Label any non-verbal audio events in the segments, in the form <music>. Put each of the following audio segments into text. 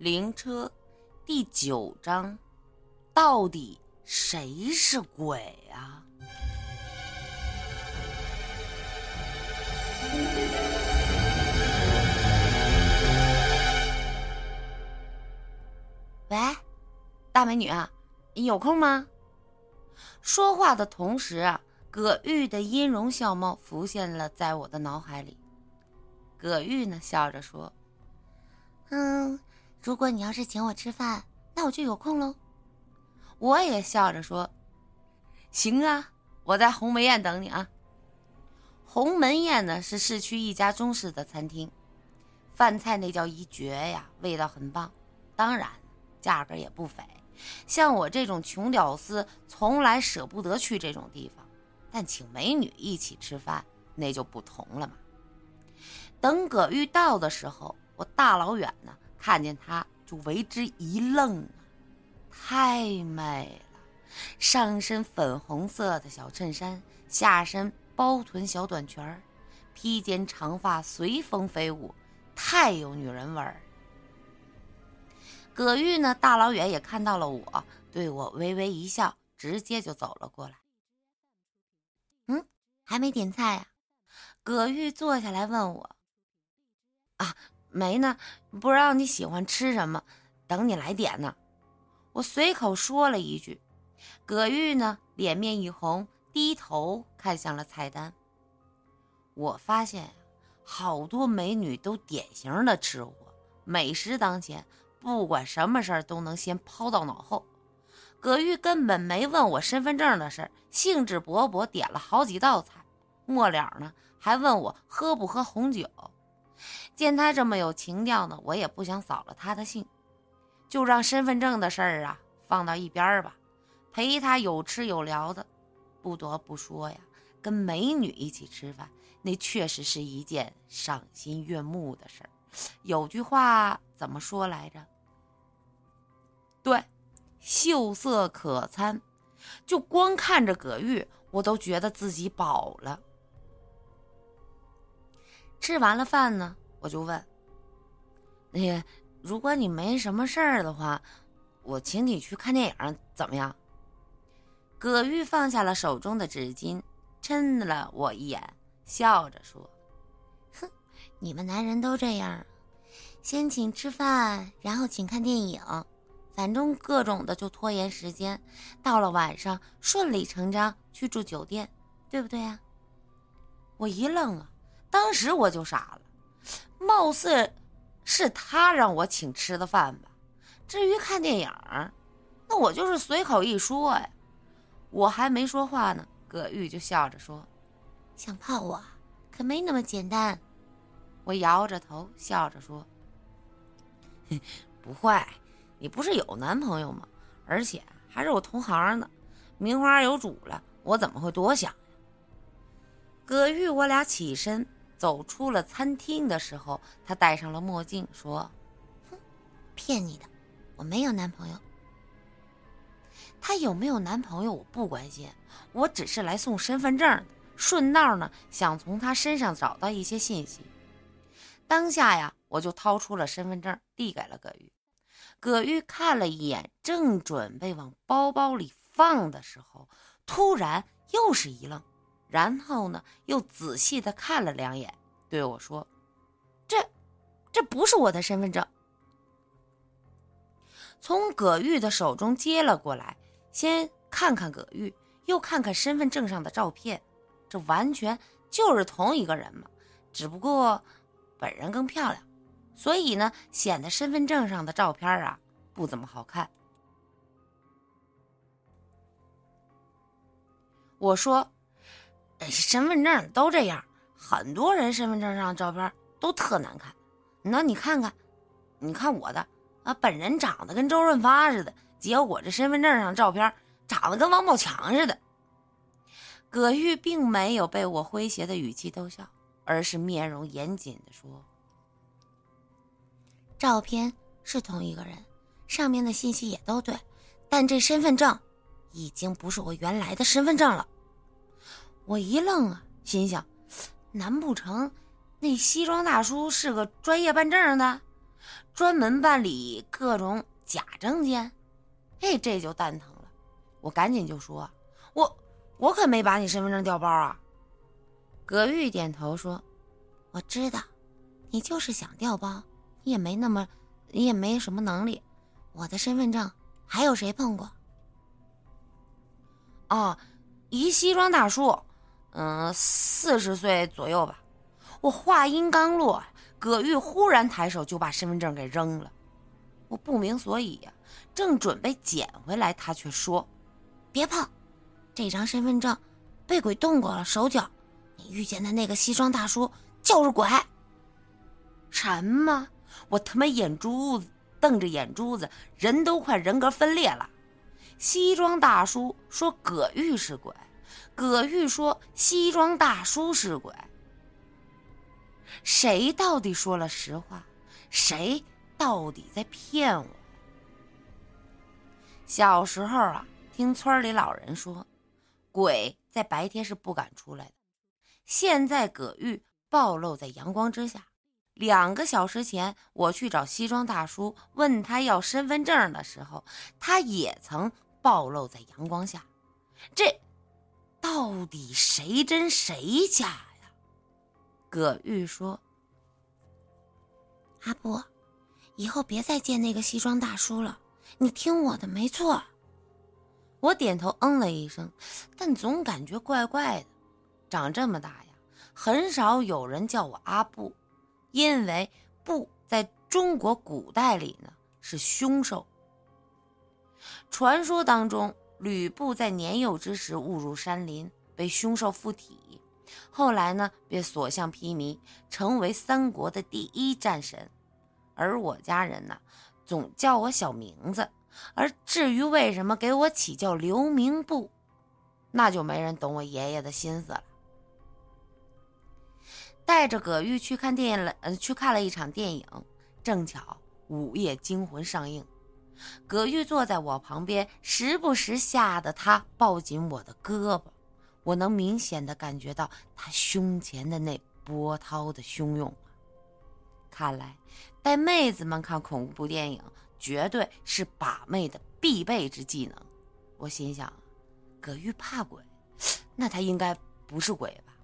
灵车第九章，到底谁是鬼啊？喂，大美女啊，你有空吗？说话的同时啊，葛玉的音容笑貌浮现了在我的脑海里。葛玉呢，笑着说：“嗯。”如果你要是请我吃饭，那我就有空喽。我也笑着说：“行啊，我在鸿门宴等你啊。”鸿门宴呢是市区一家中式的餐厅，饭菜那叫一绝呀，味道很棒，当然价格也不菲。像我这种穷屌丝，从来舍不得去这种地方，但请美女一起吃饭，那就不同了嘛。等葛玉到的时候，我大老远呢。看见她就为之一愣，太美了！上身粉红色的小衬衫，下身包臀小短裙披肩长发随风飞舞，太有女人味儿。葛玉呢，大老远也看到了我，对我微微一笑，直接就走了过来。嗯，还没点菜呀？葛玉坐下来问我。啊。没呢，不知道你喜欢吃什么，等你来点呢。我随口说了一句，葛玉呢脸面一红，低头看向了菜单。我发现好多美女都典型的吃货，美食当前，不管什么事儿都能先抛到脑后。葛玉根本没问我身份证的事儿，兴致勃勃点了好几道菜，末了呢还问我喝不喝红酒。见他这么有情调呢，我也不想扫了他的兴，就让身份证的事儿啊放到一边吧，陪他有吃有聊的。不得不说呀，跟美女一起吃饭，那确实是一件赏心悦目的事儿。有句话怎么说来着？对，秀色可餐。就光看着葛玉，我都觉得自己饱了。吃完了饭呢。我就问：“那个，如果你没什么事儿的话，我请你去看电影，怎么样？”葛玉放下了手中的纸巾，嗔了我一眼，笑着说：“哼，你们男人都这样，先请吃饭，然后请看电影，反正各种的就拖延时间，到了晚上顺理成章去住酒店，对不对呀？”我一愣啊，当时我就傻了。貌似是他让我请吃的饭吧？至于看电影，那我就是随口一说呀。我还没说话呢，葛玉就笑着说：“想泡我，可没那么简单。”我摇着头笑着说：“ <laughs> 不会，你不是有男朋友吗？而且还是我同行呢，名花有主了，我怎么会多想？”葛玉，我俩起身。走出了餐厅的时候，他戴上了墨镜，说：“哼，骗你的，我没有男朋友。他有没有男朋友我不关心，我只是来送身份证，顺道呢想从他身上找到一些信息。当下呀，我就掏出了身份证，递给了葛玉。葛玉看了一眼，正准备往包包里放的时候，突然又是一愣。然后呢，又仔细的看了两眼，对我说：“这，这不是我的身份证。”从葛玉的手中接了过来，先看看葛玉，又看看身份证上的照片，这完全就是同一个人嘛，只不过本人更漂亮，所以呢，显得身份证上的照片啊不怎么好看。我说。身份证都这样，很多人身份证上的照片都特难看。那你看看，你看我的啊，本人长得跟周润发似的，结果这身份证上照片长得跟王宝强似的。葛玉并没有被我诙谐的语气逗笑，而是面容严谨的说：“照片是同一个人，上面的信息也都对，但这身份证已经不是我原来的身份证了。”我一愣啊，心想：难不成那西装大叔是个专业办证的？专门办理各种假证件。嘿，这就蛋疼了。我赶紧就说：“我我可没把你身份证调包啊。”葛玉点头说：“我知道，你就是想调包，你也没那么，你也没什么能力。我的身份证还有谁碰过？”哦，一西装大叔，嗯，四十岁左右吧。我话音刚落，葛玉忽然抬手就把身份证给扔了。我不明所以呀，正准备捡回来，他却说：“别碰，这张身份证被鬼动过了手脚。你遇见的那个西装大叔就是鬼。”什么？我他妈眼珠子瞪着眼珠子，人都快人格分裂了。西装大叔说葛玉是鬼，葛玉说西装大叔是鬼。谁到底说了实话？谁到底在骗我？小时候啊，听村里老人说，鬼在白天是不敢出来的。现在葛玉暴露在阳光之下。两个小时前，我去找西装大叔问他要身份证的时候，他也曾暴露在阳光下。这到底谁真谁假呀？葛玉说：“阿布，以后别再见那个西装大叔了，你听我的，没错。”我点头嗯了一声，但总感觉怪怪的。长这么大呀，很少有人叫我阿布，因为“布”在中国古代里呢是凶兽。传说当中，吕布在年幼之时误入山林，被凶兽附体。后来呢，便所向披靡，成为三国的第一战神。而我家人呢，总叫我小名字。而至于为什么给我起叫刘明布，那就没人懂我爷爷的心思了。带着葛玉去看电影了，呃，去看了一场电影，正巧《午夜惊魂》上映。葛玉坐在我旁边，时不时吓得他抱紧我的胳膊。我能明显的感觉到他胸前的那波涛的汹涌看来带妹子们看恐怖电影绝对是把妹的必备之技能。我心想，葛玉怕鬼，那他应该不是鬼吧？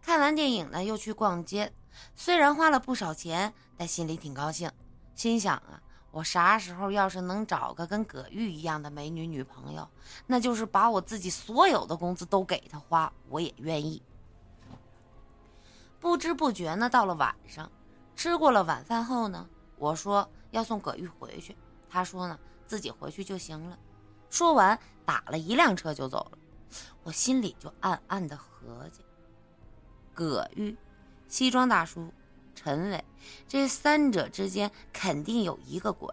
看完电影呢，又去逛街，虽然花了不少钱，但心里挺高兴。心想啊。我啥时候要是能找个跟葛玉一样的美女女朋友，那就是把我自己所有的工资都给她花，我也愿意。不知不觉呢，到了晚上，吃过了晚饭后呢，我说要送葛玉回去，他说呢自己回去就行了。说完，打了一辆车就走了。我心里就暗暗的合计：葛玉，西装大叔。陈伟，这三者之间肯定有一个鬼。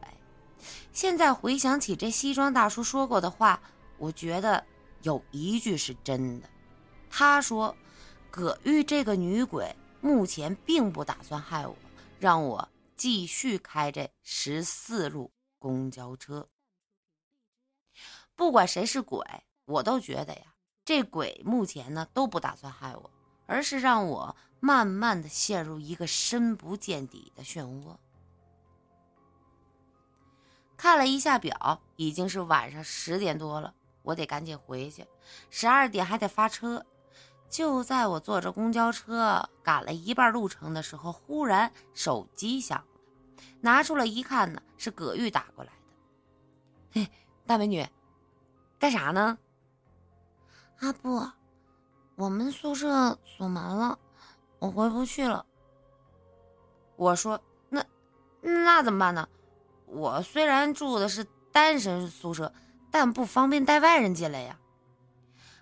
现在回想起这西装大叔说过的话，我觉得有一句是真的。他说：“葛玉这个女鬼目前并不打算害我，让我继续开这十四路公交车。不管谁是鬼，我都觉得呀，这鬼目前呢都不打算害我，而是让我。”慢慢的陷入一个深不见底的漩涡。看了一下表，已经是晚上十点多了，我得赶紧回去，十二点还得发车。就在我坐着公交车赶了一半路程的时候，忽然手机响了，拿出来一看呢，是葛玉打过来的。嘿，大美女，干啥呢？阿布，我们宿舍锁门了。我回不去了。我说：“那那怎么办呢？我虽然住的是单身宿舍，但不方便带外人进来呀。”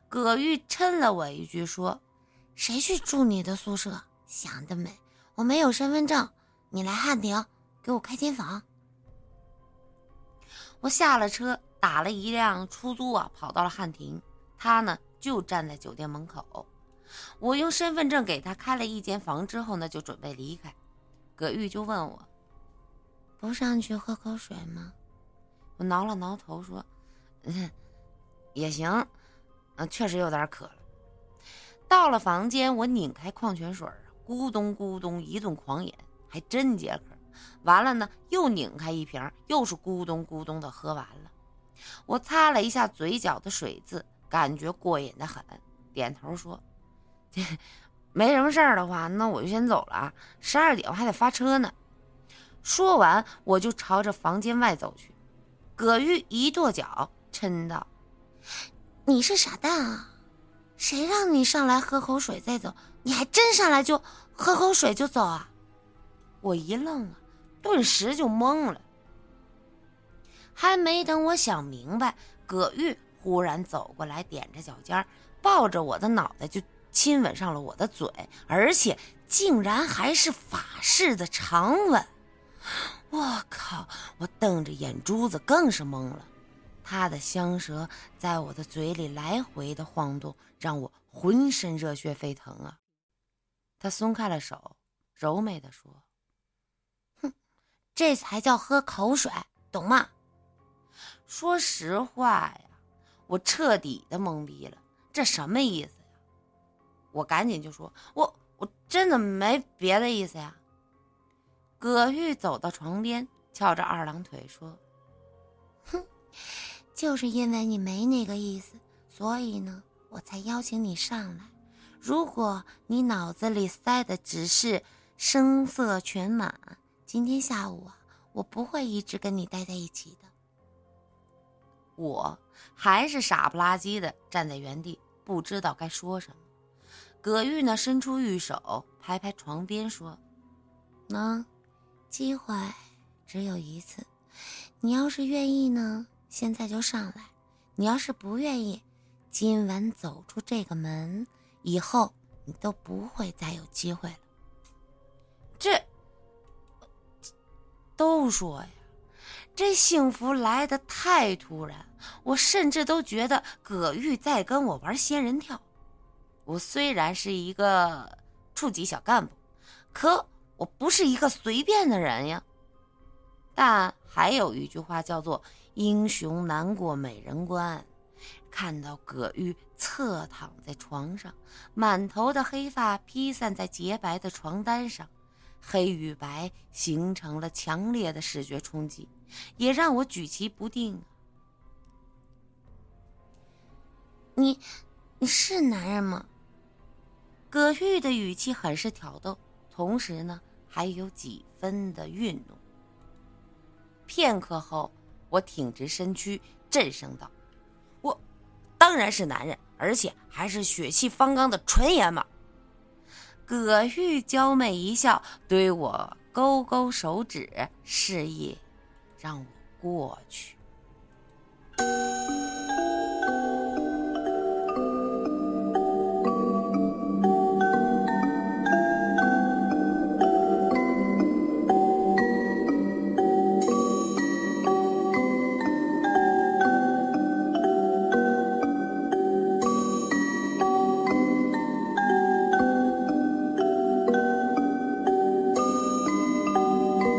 葛玉嗔了我一句说：“谁去住你的宿舍？想得美！我没有身份证，你来汉庭给我开间房。”我下了车，打了一辆出租啊，跑到了汉庭。他呢就站在酒店门口。我用身份证给他开了一间房之后呢，就准备离开。葛玉就问我：“不上去喝口水吗？”我挠了挠头说：“嗯，也行。嗯，确实有点渴了。”到了房间，我拧开矿泉水，咕咚咕咚一顿狂饮，还真解渴。完了呢，又拧开一瓶，又是咕咚咕咚的喝完了。我擦了一下嘴角的水渍，感觉过瘾的很，点头说：“ <laughs> 没什么事儿的话，那我就先走了啊，十二点我还得发车呢。”说完，我就朝着房间外走去。葛玉一跺脚，嗔道：“你是傻蛋啊！谁让你上来喝口水再走？你还真上来就喝口水就走啊？”我一愣啊，顿时就懵了。还没等我想明白，葛玉忽然走过来，踮着脚尖，抱着我的脑袋就亲吻上了我的嘴，而且竟然还是法式的长吻。我靠！我瞪着眼珠子，更是懵了。他的香舌在我的嘴里来回的晃动，让我浑身热血沸腾啊！他松开了手，柔美的说：“哼，这才叫喝口水，懂吗？”说实话呀，我彻底的懵逼了，这什么意思？我赶紧就说：“我我真的没别的意思呀。”葛玉走到床边，翘着二郎腿说：“哼，就是因为你没那个意思，所以呢，我才邀请你上来。如果你脑子里塞的只是声色犬马，今天下午啊，我不会一直跟你待在一起的。”我还是傻不拉几的站在原地，不知道该说什么。葛玉呢，伸出玉手拍拍床边说：“那。”机会只有一次，你要是愿意呢，现在就上来；你要是不愿意，今晚走出这个门以后，你都不会再有机会了。这都说呀，这幸福来的太突然，我甚至都觉得葛玉在跟我玩仙人跳。我虽然是一个处级小干部，可。我不是一个随便的人呀，但还有一句话叫做“英雄难过美人关”。看到葛玉侧躺在床上，满头的黑发披散在洁白的床单上，黑与白形成了强烈的视觉冲击，也让我举棋不定。你，你是男人吗？葛玉的语气很是挑逗。同时呢，还有几分的愠怒。片刻后，我挺直身躯，震声道：“我当然是男人，而且还是血气方刚的纯爷们。”葛玉娇媚一笑，对我勾勾手指，示意让我过去。